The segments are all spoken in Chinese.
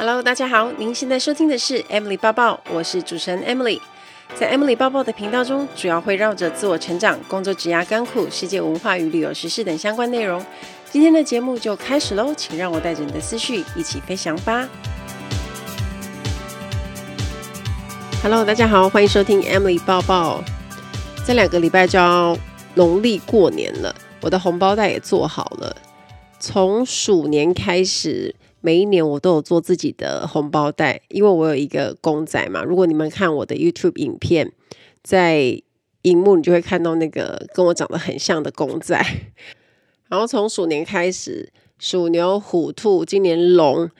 Hello，大家好，您现在收听的是 Emily 抱抱，我是主持人 Emily。在 Emily 抱抱的频道中，主要会绕着自我成长、工作、职涯、甘苦、世界文化与旅游时事等相关内容。今天的节目就开始喽，请让我带着你的思绪一起飞翔吧。Hello，大家好，欢迎收听 Emily 抱抱。这两个礼拜就要农历过年了，我的红包袋也做好了。从鼠年开始。每一年我都有做自己的红包袋，因为我有一个公仔嘛。如果你们看我的 YouTube 影片，在荧幕你就会看到那个跟我长得很像的公仔。然后从鼠年开始，鼠牛、虎、兔，今年龙，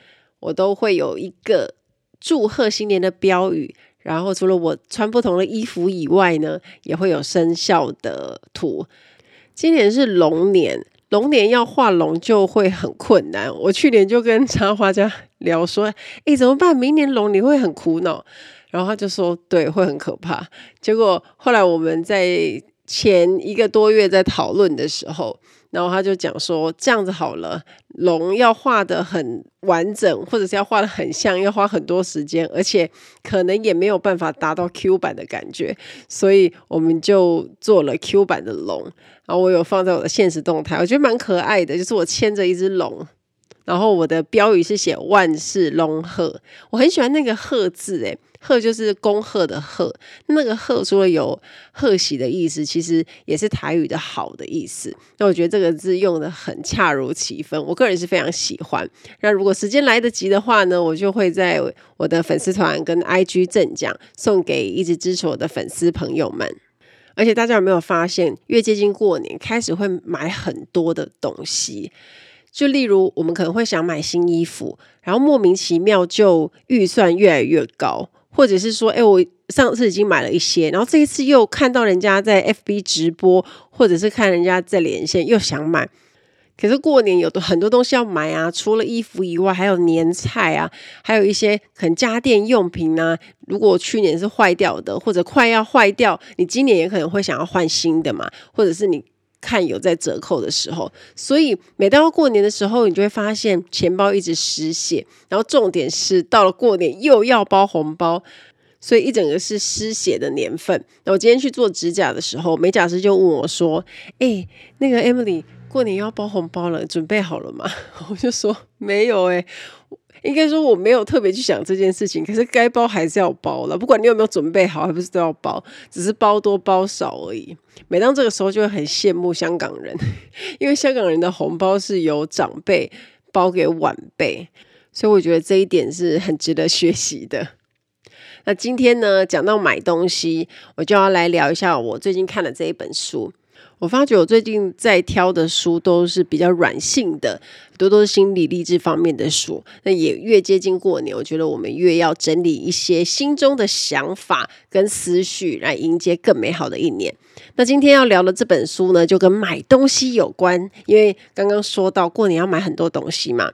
我都会有一个祝贺新年的标语。然后除了我穿不同的衣服以外呢，也会有生肖的图。今年是龙年。龙年要画龙就会很困难。我去年就跟插画家聊说：“哎，怎么办？明年龙你会很苦恼。”然后他就说：“对，会很可怕。”结果后来我们在前一个多月在讨论的时候，然后他就讲说：“这样子好了，龙要画的很完整，或者是要画的很像，要花很多时间，而且可能也没有办法达到 Q 版的感觉，所以我们就做了 Q 版的龙。”然后我有放在我的现实动态，我觉得蛮可爱的，就是我牵着一只龙，然后我的标语是写万事龙贺，我很喜欢那个贺字，诶，贺就是恭贺的贺，那个贺除了有贺喜的意思，其实也是台语的好的意思。那我觉得这个字用得很恰如其分，我个人是非常喜欢。那如果时间来得及的话呢，我就会在我的粉丝团跟 IG 赠奖，送给一直支持我的粉丝朋友们。而且大家有没有发现，越接近过年，开始会买很多的东西？就例如，我们可能会想买新衣服，然后莫名其妙就预算越来越高，或者是说，哎，我上次已经买了一些，然后这一次又看到人家在 FB 直播，或者是看人家在连线，又想买。可是过年有的很多东西要买啊，除了衣服以外，还有年菜啊，还有一些可能家电用品啊。如果去年是坏掉的，或者快要坏掉，你今年也可能会想要换新的嘛，或者是你看有在折扣的时候。所以每到过年的时候，你就会发现钱包一直失血，然后重点是到了过年又要包红包，所以一整个是失血的年份。那我今天去做指甲的时候，美甲师就问我说：“哎，那个 Emily。”过年要包红包了，准备好了吗？我就说没有哎、应该说我没有特别去想这件事情。可是该包还是要包了，不管你有没有准备好，还不是都要包，只是包多包少而已。每当这个时候，就会很羡慕香港人，因为香港人的红包是由长辈包给晚辈，所以我觉得这一点是很值得学习的。那今天呢，讲到买东西，我就要来聊一下我最近看的这一本书。我发觉我最近在挑的书都是比较软性的，多都是心理励志方面的书。那也越接近过年，我觉得我们越要整理一些心中的想法跟思绪，来迎接更美好的一年。那今天要聊的这本书呢，就跟买东西有关，因为刚刚说到过年要买很多东西嘛。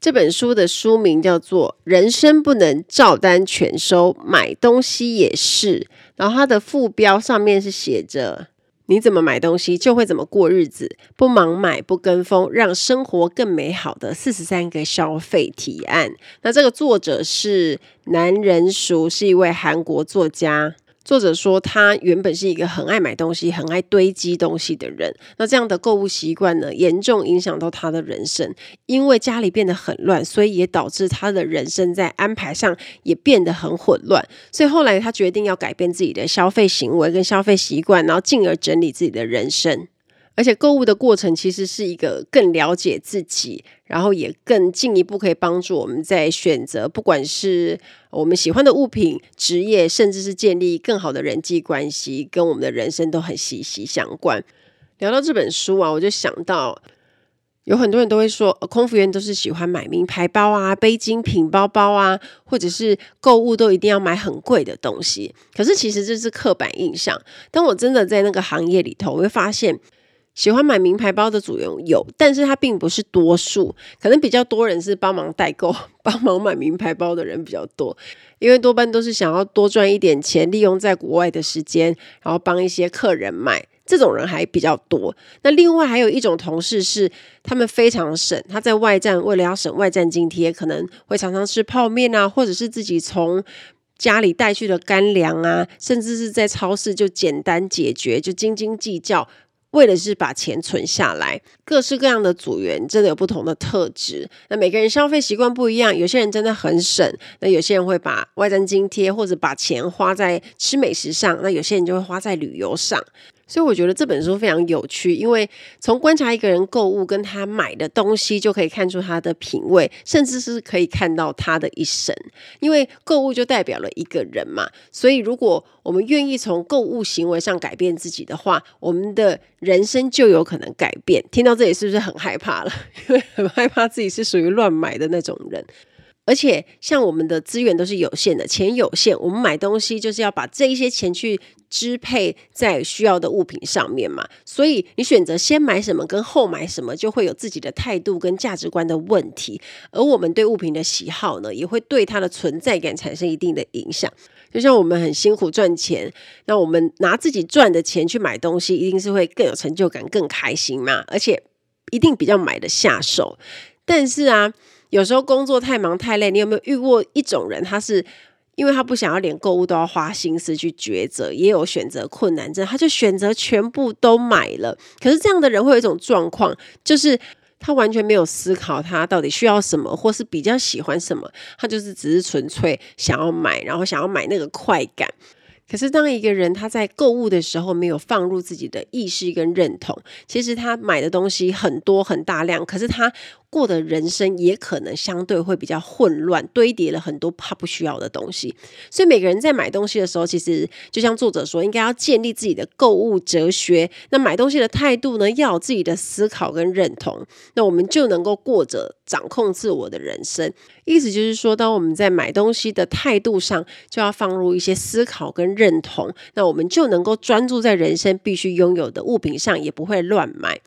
这本书的书名叫做《人生不能照单全收，买东西也是》，然后它的副标上面是写着。你怎么买东西，就会怎么过日子。不盲买，不跟风，让生活更美好的四十三个消费提案。那这个作者是南仁淑，是一位韩国作家。作者说，他原本是一个很爱买东西、很爱堆积东西的人。那这样的购物习惯呢，严重影响到他的人生。因为家里变得很乱，所以也导致他的人生在安排上也变得很混乱。所以后来他决定要改变自己的消费行为跟消费习惯，然后进而整理自己的人生。而且购物的过程其实是一个更了解自己，然后也更进一步可以帮助我们在选择，不管是我们喜欢的物品、职业，甚至是建立更好的人际关系，跟我们的人生都很息息相关。聊到这本书啊，我就想到有很多人都会说，空服员都是喜欢买名牌包啊、背精品包包啊，或者是购物都一定要买很贵的东西。可是其实这是刻板印象。当我真的在那个行业里头，我会发现。喜欢买名牌包的主人有，但是他并不是多数，可能比较多人是帮忙代购、帮忙买名牌包的人比较多，因为多半都是想要多赚一点钱，利用在国外的时间，然后帮一些客人买，这种人还比较多。那另外还有一种同事是，他们非常省，他在外站为了要省外站津贴，可能会常常吃泡面啊，或者是自己从家里带去的干粮啊，甚至是在超市就简单解决，就斤斤计较。为的是把钱存下来，各式各样的组员真的有不同的特质。那每个人消费习惯不一样，有些人真的很省，那有些人会把外站津贴或者把钱花在吃美食上，那有些人就会花在旅游上。所以我觉得这本书非常有趣，因为从观察一个人购物跟他买的东西，就可以看出他的品味，甚至是可以看到他的一生。因为购物就代表了一个人嘛，所以如果我们愿意从购物行为上改变自己的话，我们的人生就有可能改变。听到这里是不是很害怕了？因为很害怕自己是属于乱买的那种人。而且，像我们的资源都是有限的，钱有限，我们买东西就是要把这一些钱去支配在需要的物品上面嘛。所以，你选择先买什么跟后买什么，就会有自己的态度跟价值观的问题。而我们对物品的喜好呢，也会对它的存在感产生一定的影响。就像我们很辛苦赚钱，那我们拿自己赚的钱去买东西，一定是会更有成就感、更开心嘛。而且，一定比较买得下手。但是啊。有时候工作太忙太累，你有没有遇过一种人？他是因为他不想要连购物都要花心思去抉择，也有选择困难症，他就选择全部都买了。可是这样的人会有一种状况，就是他完全没有思考他到底需要什么，或是比较喜欢什么，他就是只是纯粹想要买，然后想要买那个快感。可是，当一个人他在购物的时候没有放入自己的意识跟认同，其实他买的东西很多很大量，可是他过的人生也可能相对会比较混乱，堆叠了很多怕不需要的东西。所以每个人在买东西的时候，其实就像作者说，应该要建立自己的购物哲学。那买东西的态度呢，要有自己的思考跟认同，那我们就能够过着掌控自我的人生。意思就是说，当我们在买东西的态度上，就要放入一些思考跟认同，那我们就能够专注在人生必须拥有的物品上，也不会乱买。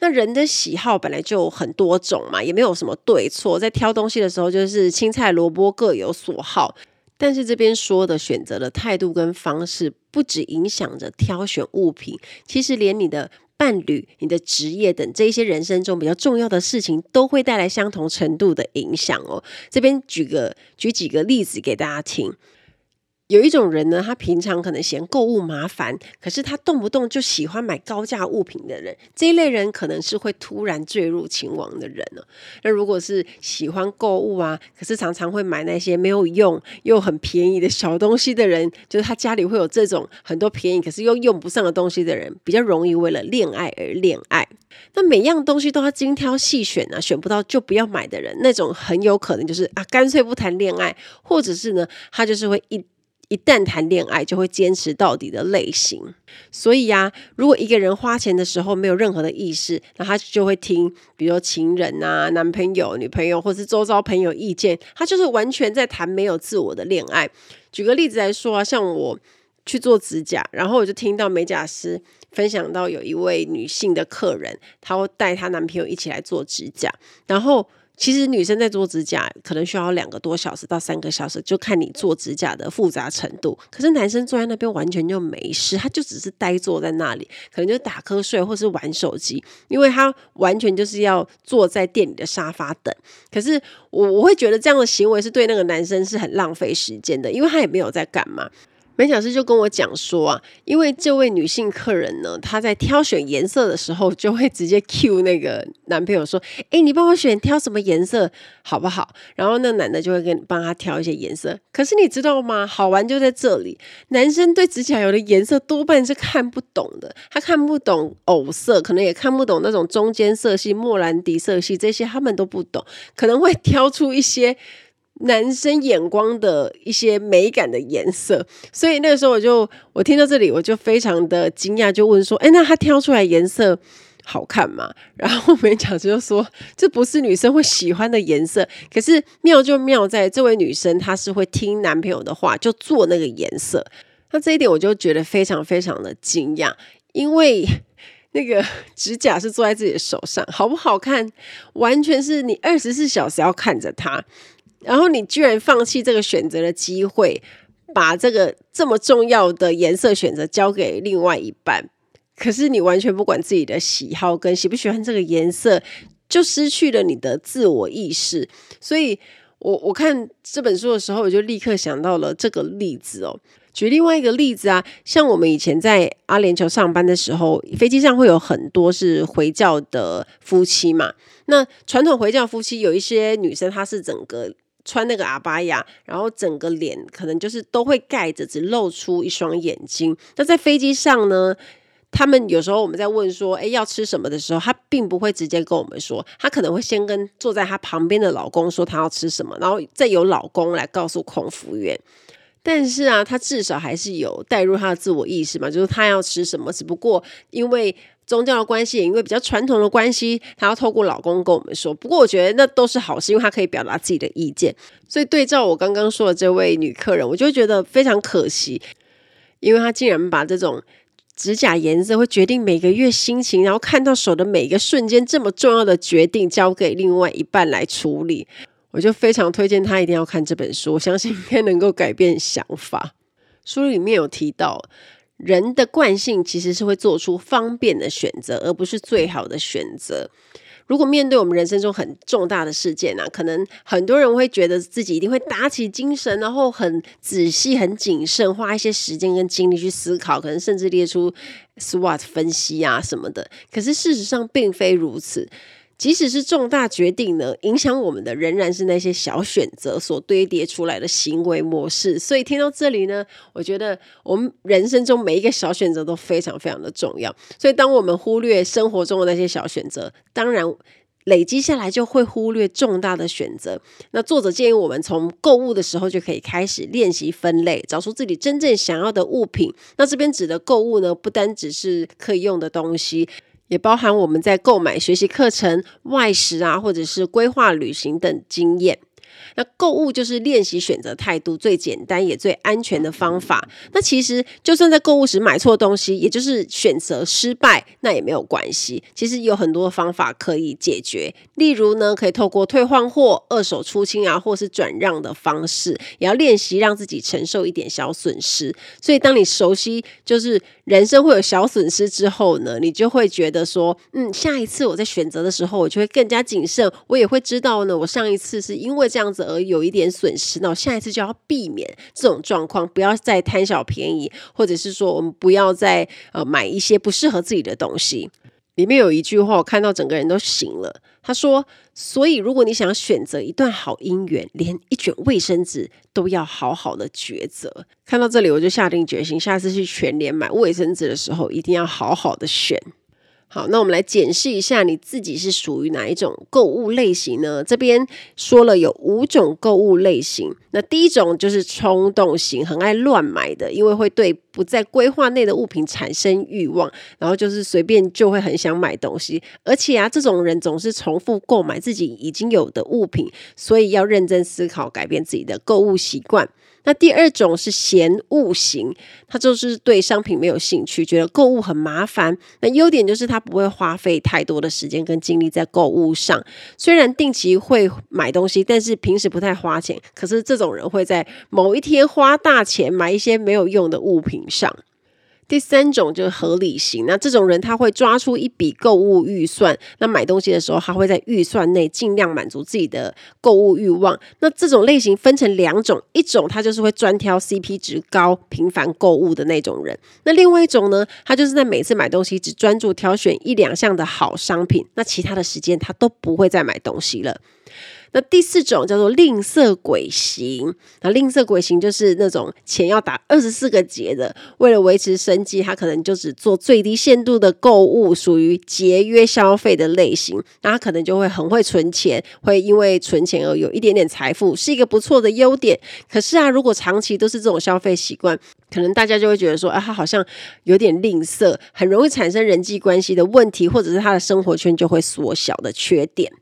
那人的喜好本来就很多种嘛，也没有什么对错。在挑东西的时候，就是青菜萝卜各有所好。但是这边说的选择的态度跟方式，不只影响着挑选物品，其实连你的伴侣、你的职业等这一些人生中比较重要的事情，都会带来相同程度的影响哦。这边举个举几个例子给大家听。有一种人呢，他平常可能嫌购物麻烦，可是他动不动就喜欢买高价物品的人，这一类人可能是会突然坠入情网的人呢。那如果是喜欢购物啊，可是常常会买那些没有用又很便宜的小东西的人，就是他家里会有这种很多便宜可是又用不上的东西的人，比较容易为了恋爱而恋爱。那每样东西都要精挑细选啊，选不到就不要买的人，那种很有可能就是啊，干脆不谈恋爱，或者是呢，他就是会一。一旦谈恋爱，就会坚持到底的类型。所以呀、如果一个人花钱的时候没有任何的意识，那他就会听，比如情人啊、男朋友、女朋友，或是周遭朋友意见，他就是完全在谈没有自我的恋爱。举个例子来说啊，像我去做指甲，然后我就听到美甲师分享到有一位女性的客人，她会带她男朋友一起来做指甲，然后。其实女生在做指甲可能需要两个多小时到三个小时，就看你做指甲的复杂程度。可是男生坐在那边完全就没事，他就只是呆坐在那里，可能就打瞌睡或是玩手机，因为他完全就是要坐在店里的沙发等。可是我我会觉得这样的行为是对那个男生是很浪费时间的，因为他也没有在干嘛。美甲师就跟我讲说啊，因为这位女性客人呢，她在挑选颜色的时候，就会直接 cue 那个男朋友说：“诶，你帮我选挑什么颜色好不好？”然后那男的就会跟帮他挑一些颜色。可是你知道吗？好玩就在这里，男生对指甲油的颜色多半是看不懂的，他看不懂藕色，可能也看不懂那种中间色系、莫兰迪色系这些，他们都不懂，可能会挑出一些。男生眼光的一些美感的颜色，所以那个时候我就我听到这里我就非常的惊讶，就问说：“哎，那他挑出来颜色好看吗？”然后美甲师就说：“这不是女生会喜欢的颜色。”可是妙就妙在这位女生她是会听男朋友的话，就做那个颜色。那这一点我就觉得非常非常的惊讶，因为那个指甲是做在自己的手上，好不好看，完全是你二十四小时要看着它。然后你居然放弃这个选择的机会，把这个这么重要的颜色选择交给另外一半，可是你完全不管自己的喜好跟喜不喜欢这个颜色，就失去了你的自我意识。所以我我看这本书的时候，我就立刻想到了这个例子哦。举另外一个例子啊，像我们以前在阿联酋上班的时候，飞机上会有很多是回教的夫妻嘛。那传统回教夫妻有一些女生，她是整个穿那个阿巴亚，然后整个脸可能就是都会盖着，只露出一双眼睛。那在飞机上呢，他们有时候我们在问说，诶，要吃什么的时候，她并不会直接跟我们说，她可能会先跟坐在她旁边的老公说她要吃什么，然后再由老公来告诉空服员。但是啊，他至少还是有带入他的自我意识嘛，就是他要吃什么。只不过因为宗教的关系，也因为比较传统的关系，他要透过老公跟我们说。不过我觉得那都是好事，因为他可以表达自己的意见。所以对照我刚刚说的这位女客人，我就觉得非常可惜，因为她竟然把这种指甲颜色会决定每个月心情，然后看到手的每一个瞬间这么重要的决定，交给另外一半来处理。我就非常推荐他一定要看这本书，我相信应该能够改变想法。书里面有提到，人的惯性其实是会做出方便的选择，而不是最好的选择。如果面对我们人生中很重大的事件啊，可能很多人会觉得自己一定会打起精神，然后很仔细、很谨慎，花一些时间跟精力去思考，可能甚至列出 SWOT 分析啊什么的。可是事实上并非如此。即使是重大决定呢，影响我们的仍然是那些小选择所堆叠出来的行为模式。所以听到这里呢，我觉得我们人生中每一个小选择都非常非常的重要。所以当我们忽略生活中的那些小选择，当然累积下来就会忽略重大的选择。那作者建议我们从购物的时候就可以开始练习分类，找出自己真正想要的物品。那这边指的购物呢，不单只是可以用的东西。也包含我们在购买学习课程、外食啊，或者是规划旅行等经验。那购物就是练习选择态度最简单也最安全的方法。那其实就算在购物时买错东西，也就是选择失败，那也没有关系。其实有很多方法可以解决。例如呢，可以透过退换货、二手出清啊，或是转让的方式，也要练习让自己承受一点小损失。所以，当你熟悉就是人生会有小损失之后呢，你就会觉得说，嗯，下一次我在选择的时候，我就会更加谨慎。我也会知道呢，我上一次是因为这样子而有一点损失，那我下一次就要避免这种状况，不要再贪小便宜，或者是说我们不要再呃买一些不适合自己的东西。里面有一句话，我看到整个人都醒了。他说：“所以如果你想选择一段好姻缘，连一卷卫生纸都要好好的抉择。”看到这里，我就下定决心，下次去全联买卫生纸的时候，一定要好好的选。好，那我们来检视一下你自己是属于哪一种购物类型呢？这边说了有五种购物类型。那第一种就是冲动型，很爱乱买的，因为会对不在规划内的物品产生欲望，然后就是随便就会很想买东西。而且啊，这种人总是重复购买自己已经有的物品，所以要认真思考改变自己的购物习惯。那第二种是嫌物型，他就是对商品没有兴趣，觉得购物很麻烦。那优点就是他不会花费太多的时间跟精力在购物上，虽然定期会买东西，但是平时不太花钱。可是这种人会在某一天花大钱买一些没有用的物品上。第三种就是合理型，那这种人他会抓出一笔购物预算，那买东西的时候他会在预算内尽量满足自己的购物欲望。那这种类型分成两种，一种他就是会专挑 CP 值高、频繁购物的那种人，那另外一种呢，他就是在每次买东西只专注挑选一两项的好商品，那其他的时间他都不会再买东西了。那第四种叫做吝啬鬼型，那吝啬鬼型就是那种钱要打二十四个结的，为了维持生计，他可能就只做最低限度的购物，属于节约消费的类型。那他可能就会很会存钱，会因为存钱而有一点点财富，是一个不错的优点。可是啊，如果长期都是这种消费习惯，可能大家就会觉得说，啊，他好像有点吝啬，很容易产生人际关系的问题，或者是他的生活圈就会缩小的缺点。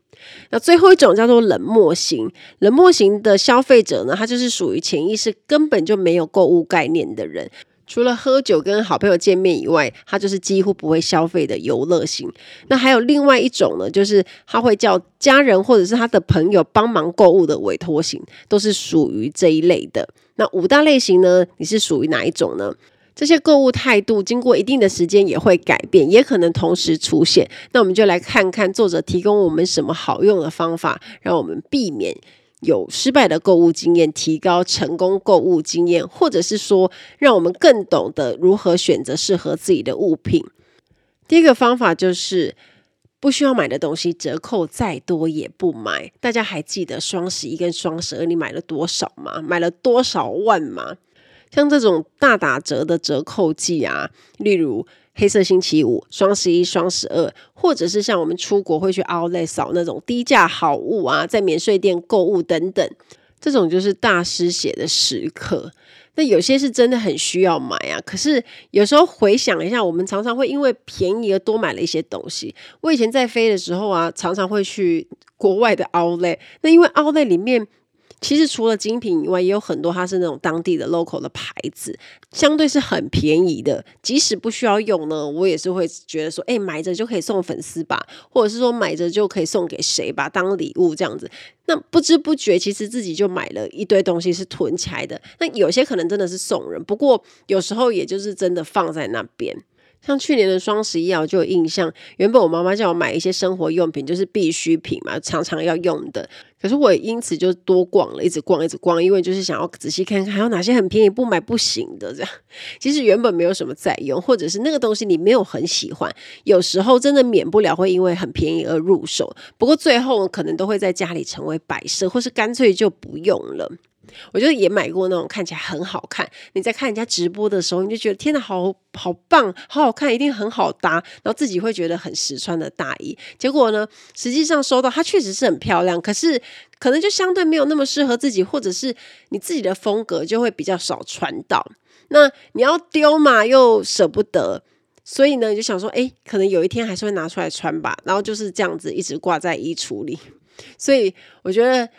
那最后一种叫做冷漠型，冷漠型的消费者呢，他就是属于潜意识根本就没有购物概念的人，除了喝酒跟好朋友见面以外，他就是几乎不会消费的游乐型。那还有另外一种呢，就是他会叫家人或者是他的朋友帮忙购物的委托型，都是属于这一类的。那五大类型呢，你是属于哪一种呢？这些购物态度经过一定的时间也会改变，也可能同时出现。那我们就来看看作者提供我们什么好用的方法，让我们避免有失败的购物经验，提高成功购物经验，或者是说，让我们更懂得如何选择适合自己的物品。第一个方法就是不需要买的东西，折扣再多也不买。大家还记得双十一跟双十二你买了多少吗？买了多少万吗？像这种大打折的折扣季啊，例如黑色星期五、双十一、双十二，或者是像我们出国会去 Outlet 扫那种低价好物啊，在免税店购物等等，这种就是大失血的时刻。那有些是真的很需要买啊，可是有时候回想一下，我们常常会因为便宜而多买了一些东西。我以前在飞的时候啊，常常会去国外的 Outlet，那因为 Outlet 里面。其实除了精品以外，也有很多它是那种当地的 local 的牌子，相对是很便宜的。即使不需要用呢，我也是会觉得说，哎，买着就可以送粉丝吧，或者是说买着就可以送给谁吧，当礼物这样子。那不知不觉，其实自己就买了一堆东西是囤起来的。那有些可能真的是送人，不过有时候也就是真的放在那边。像去年的双十一啊，我就有印象。原本我妈妈叫我买一些生活用品，就是必需品嘛，常常要用的。可是我也因此就多逛了，一直逛，一直逛，因为就是想要仔细看看还有哪些很便宜不买不行的这样。其实原本没有什么在用，或者是那个东西你没有很喜欢，有时候真的免不了会因为很便宜而入手。不过最后可能都会在家里成为摆设，或是干脆就不用了。我觉得也买过那种看起来很好看，你在看人家直播的时候，你就觉得天哪，好好棒，好好看，一定很好搭，然后自己会觉得很实穿的大衣。结果呢，实际上收到它确实是很漂亮，可是可能就相对没有那么适合自己，或者是你自己的风格就会比较少穿到。那你要丢嘛，又舍不得，所以呢，你就想说，哎，可能有一天还是会拿出来穿吧。然后就是这样子一直挂在衣橱里。所以我觉得。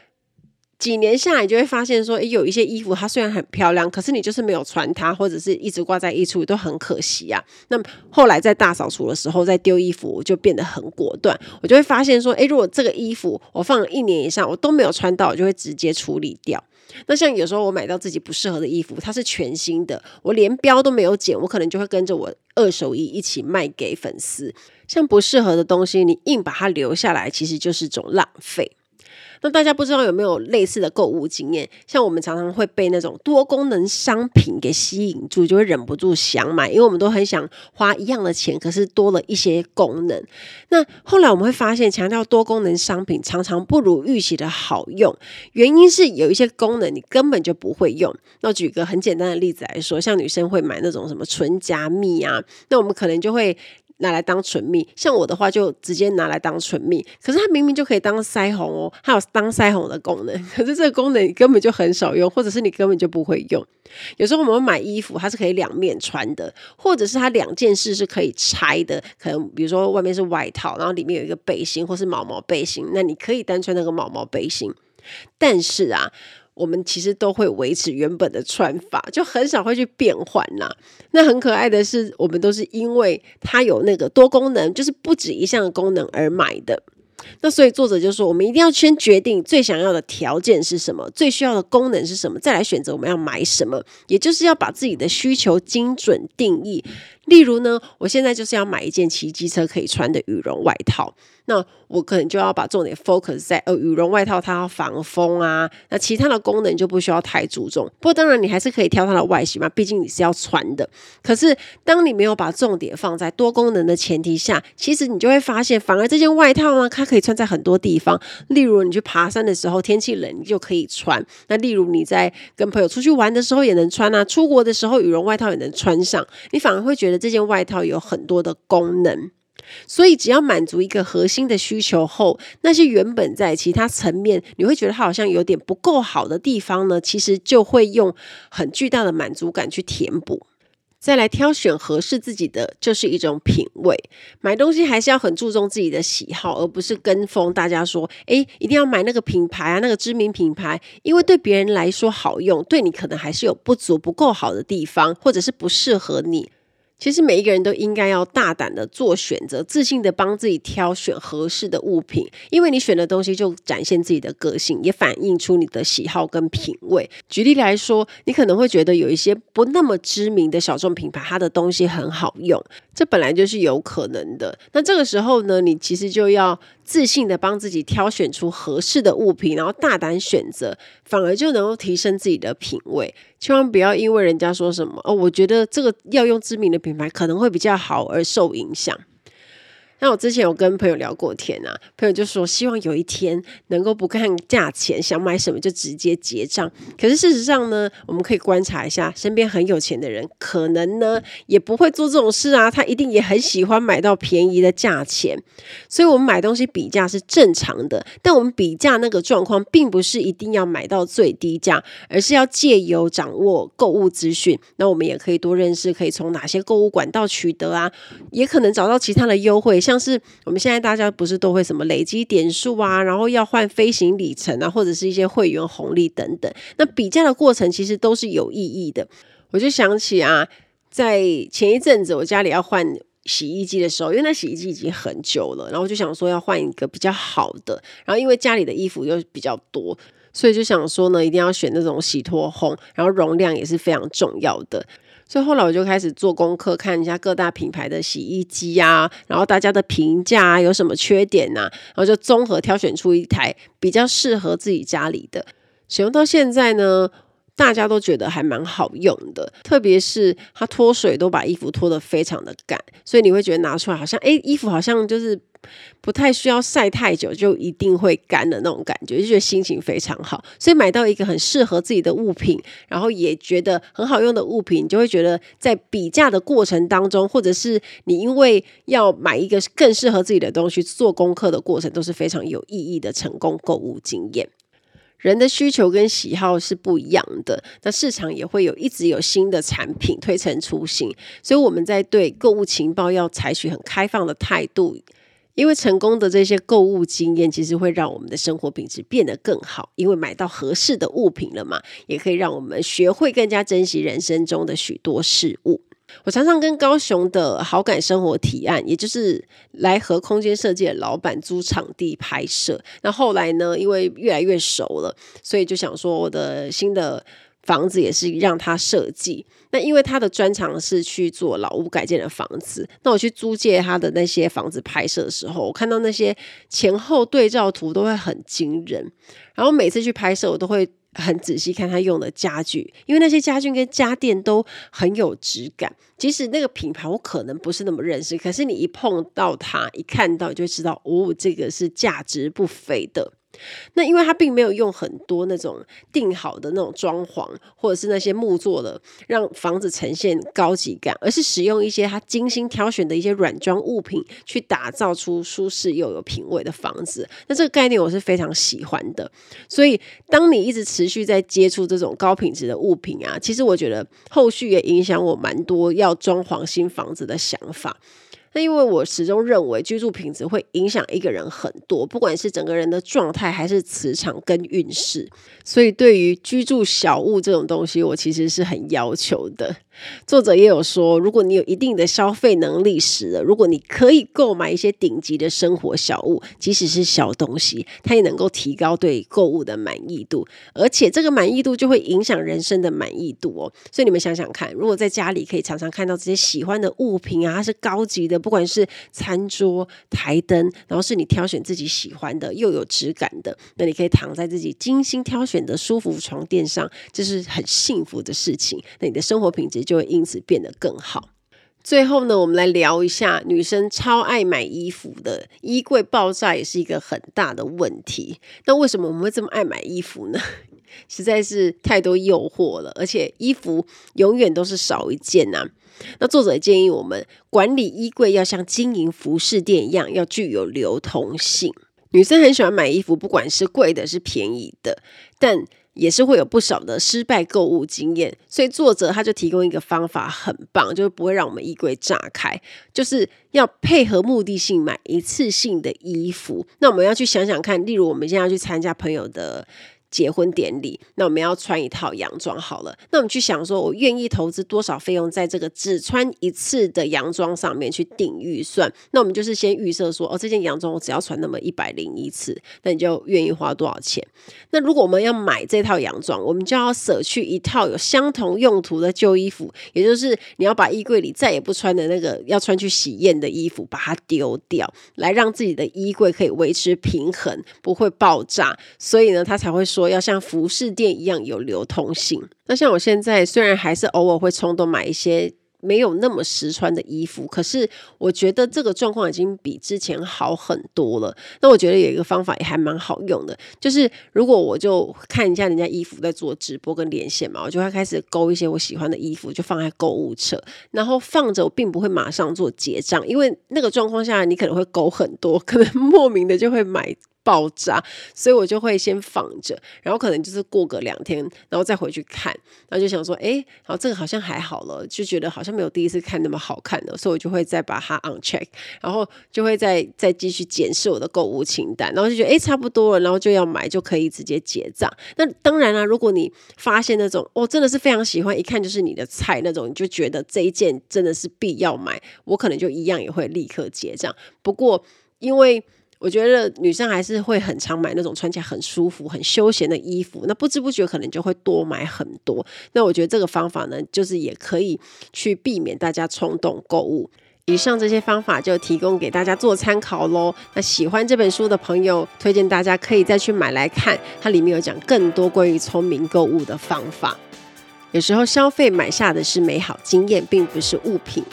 几年下来，就会发现说，诶，有一些衣服它虽然很漂亮，可是你就是没有穿它，或者是一直挂在衣橱，都很可惜啊。那么后来在大扫除的时候，在丢衣服，我就变得很果断。我就会发现说，诶，如果这个衣服我放了一年以上，我都没有穿到，我就会直接处理掉。那像有时候我买到自己不适合的衣服，它是全新的，我连标都没有剪，我可能就会跟着我二手衣一起卖给粉丝。像不适合的东西，你硬把它留下来，其实就是种浪费。那大家不知道有没有类似的购物经验？像我们常常会被那种多功能商品给吸引住，就会忍不住想买，因为我们都很想花一样的钱，可是多了一些功能。那后来我们会发现，强调多功能商品常常不如预期的好用，原因是有一些功能你根本就不会用。那举个很简单的例子来说，像女生会买那种什么唇夹蜜啊，那我们可能就会。拿来当唇蜜，像我的话就直接拿来当唇蜜。可是它明明就可以当腮红哦，还有当腮红的功能。可是这个功能你根本就很少用，或者是你根本就不会用。有时候我们会买衣服，它是可以两面穿的，或者是它两件事是可以拆的。可能比如说外面是外套，然后里面有一个背心，或是毛毛背心，那你可以单穿那个毛毛背心。但是啊。我们其实都会维持原本的穿法，就很少会去变换呐。那很可爱的是，我们都是因为它有那个多功能，就是不止一项功能而买的。那所以作者就说，我们一定要先决定最想要的条件是什么，最需要的功能是什么，再来选择我们要买什么，也就是要把自己的需求精准定义。例如呢，我现在就是要买一件骑机车可以穿的羽绒外套，那我可能就要把重点 focus 在呃羽绒外套它要防风啊，那其他的功能就不需要太注重。不过当然你还是可以挑它的外形嘛，毕竟你是要穿的。可是当你没有把重点放在多功能的前提下，其实你就会发现，反而这件外套呢，它可以穿在很多地方。例如你去爬山的时候，天气冷你就可以穿；那例如你在跟朋友出去玩的时候也能穿啊，出国的时候羽绒外套也能穿上，你反而会觉得。这件外套有很多的功能，所以只要满足一个核心的需求后，那些原本在其他层面你会觉得它好像有点不够好的地方呢，其实就会用很巨大的满足感去填补。再来挑选合适自己的，就是一种品味。买东西还是要很注重自己的喜好，而不是跟风。大家说，诶，一定要买那个品牌啊，那个知名品牌，因为对别人来说好用，对你可能还是有不足、不够好的地方，或者是不适合你。其实每一个人都应该要大胆的做选择，自信的帮自己挑选合适的物品，因为你选的东西就展现自己的个性，也反映出你的喜好跟品味。举例来说，你可能会觉得有一些不那么知名的小众品牌，它的东西很好用，这本来就是有可能的。那这个时候呢，你其实就要自信的帮自己挑选出合适的物品，然后大胆选择，反而就能够提升自己的品味。千万不要因为人家说什么哦，我觉得这个要用知名的品牌可能会比较好而受影响。那我之前有跟朋友聊过天啊，朋友就说希望有一天能够不看价钱，想买什么就直接结账。可是事实上呢，我们可以观察一下身边很有钱的人，可能呢也不会做这种事啊，他一定也很喜欢买到便宜的价钱。所以，我们买东西比价是正常的，但我们比价那个状况，并不是一定要买到最低价，而是要借由掌握购物资讯，那我们也可以多认识，可以从哪些购物管道取得啊，也可能找到其他的优惠，像。是我们现在大家不是都会什么累积点数啊，然后要换飞行里程啊，或者是一些会员红利等等。那比价的过程其实都是有意义的。我就想起啊，在前一阵子我家里要换洗衣机的时候，因为那洗衣机已经很久了，然后就想说要换一个比较好的。然后因为家里的衣服又比较多，所以就想说呢，一定要选那种洗脱烘，然后容量也是非常重要的。所以后来我就开始做功课，看一下各大品牌的洗衣机啊，然后大家的评价啊，有什么缺点呐，然后就综合挑选出一台比较适合自己家里的。使用到现在呢，大家都觉得还蛮好用的，特别是它脱水都把衣服脱得非常的干，所以你会觉得拿出来好像，诶，衣服好像就是。不太需要晒太久就一定会干的那种感觉，就觉得心情非常好。所以买到一个很适合自己的物品，然后也觉得很好用的物品，你就会觉得在比价的过程当中，或者是你因为要买一个更适合自己的东西做功课的过程，都是非常有意义的成功购物经验。人的需求跟喜好是不一样的，那市场也会有一直有新的产品推陈出新，所以我们在对购物情报要采取很开放的态度。因为成功的这些购物经验，其实会让我们的生活品质变得更好。因为买到合适的物品了嘛，也可以让我们学会更加珍惜人生中的许多事物。我常常跟高雄的好感生活提案，也就是来和空间设计的老板租场地拍摄。那后来呢，因为越来越熟了，所以就想说我的新的。房子也是让他设计，那因为他的专长是去做老屋改建的房子，那我去租借他的那些房子拍摄的时候，我看到那些前后对照图都会很惊人，然后每次去拍摄，我都会很仔细看他用的家具，因为那些家具跟家电都很有质感，即使那个品牌我可能不是那么认识，可是你一碰到它，一看到就知道，哦，这个是价值不菲的。那因为它并没有用很多那种定好的那种装潢，或者是那些木做的，让房子呈现高级感，而是使用一些他精心挑选的一些软装物品，去打造出舒适又有品味的房子。那这个概念我是非常喜欢的。所以，当你一直持续在接触这种高品质的物品啊，其实我觉得后续也影响我蛮多要装潢新房子的想法。那因为我始终认为居住品质会影响一个人很多，不管是整个人的状态，还是磁场跟运势，所以对于居住小物这种东西，我其实是很要求的。作者也有说，如果你有一定的消费能力时，如果你可以购买一些顶级的生活小物，即使是小东西，它也能够提高对购物的满意度，而且这个满意度就会影响人生的满意度哦。所以你们想想看，如果在家里可以常常看到这些喜欢的物品啊，它是高级的，不管是餐桌、台灯，然后是你挑选自己喜欢的，又有质感的，那你可以躺在自己精心挑选的舒服床垫上，这是很幸福的事情。那你的生活品质就会因此变得更好。最后呢，我们来聊一下女生超爱买衣服的，衣柜爆炸也是一个很大的问题。那为什么我们会这么爱买衣服呢？实在是太多诱惑了，而且衣服永远都是少一件呐、那作者建议我们管理衣柜要像经营服饰店一样，要具有流通性。女生很喜欢买衣服，不管是贵的，是便宜的，但也是会有不少的失败购物经验，所以作者他就提供一个方法，很棒，就是不会让我们衣柜炸开，就是要配合目的性买一次性的衣服。那我们要去想想看，例如我们现在要去参加朋友的结婚典礼，那我们要穿一套洋装好了。那我们去想说，我愿意投资多少费用在这个只穿一次的洋装上面去定预算？那我们就是先预设说，哦，这件洋装我只要穿那么一百零一次，那你就愿意花多少钱？那如果我们要买这套洋装，我们就要舍去一套有相同用途的旧衣服，也就是你要把衣柜里再也不穿的那个要穿去喜宴的衣服，把它丢掉，来让自己的衣柜可以维持平衡，不会爆炸。所以呢，他才会说。要像服饰店一样有流通性。那像我现在虽然还是偶尔会冲动买一些没有那么实穿的衣服，可是我觉得这个状况已经比之前好很多了。那我觉得有一个方法也还蛮好用的，就是如果我就看一下人家衣服在做直播跟连线嘛，我就会开始勾一些我喜欢的衣服，就放在购物车，然后放着，我并不会马上做结账，因为那个状况下你可能会勾很多，可能莫名的就会买。爆炸，所以我就会先放着，然后可能就是过个两天，然后再回去看，然后就想说，哎，好，这个好像还好了，就觉得好像没有第一次看那么好看了，所以我就会再把它 uncheck，然后就会再再继续检视我的购物清单，然后就觉得哎差不多了，然后就要买，就可以直接结账。那当然啦，如果你发现那种哦真的是非常喜欢，一看就是你的菜那种，你就觉得这一件真的是必要买，我可能就一样也会立刻结账。不过因为我觉得女生还是会很常买那种穿起来很舒服、很休闲的衣服，那不知不觉可能就会多买很多。那我觉得这个方法呢，就是也可以去避免大家冲动购物。以上这些方法就提供给大家做参考喽。那喜欢这本书的朋友，推荐大家可以再去买来看，它里面有讲更多关于聪明购物的方法。有时候消费买下的是美好经验，并不是物品。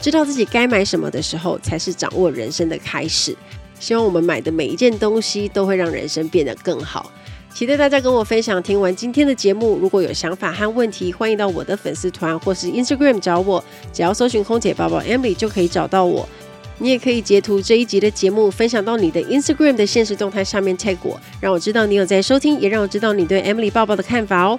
知道自己该买什么的时候，才是掌握人生的开始。希望我们买的每一件东西都会让人生变得更好。期待大家跟我分享。听完今天的节目，如果有想法和问题，欢迎到我的粉丝团或是 Instagram 找我，只要搜寻“空姐报报 Emily” 就可以找到我。你也可以截图这一集的节目，分享到你的 Instagram 的限时动态上面 tag 我，让我知道你有在收听，也让我知道你对 Emily 报报的看法哦。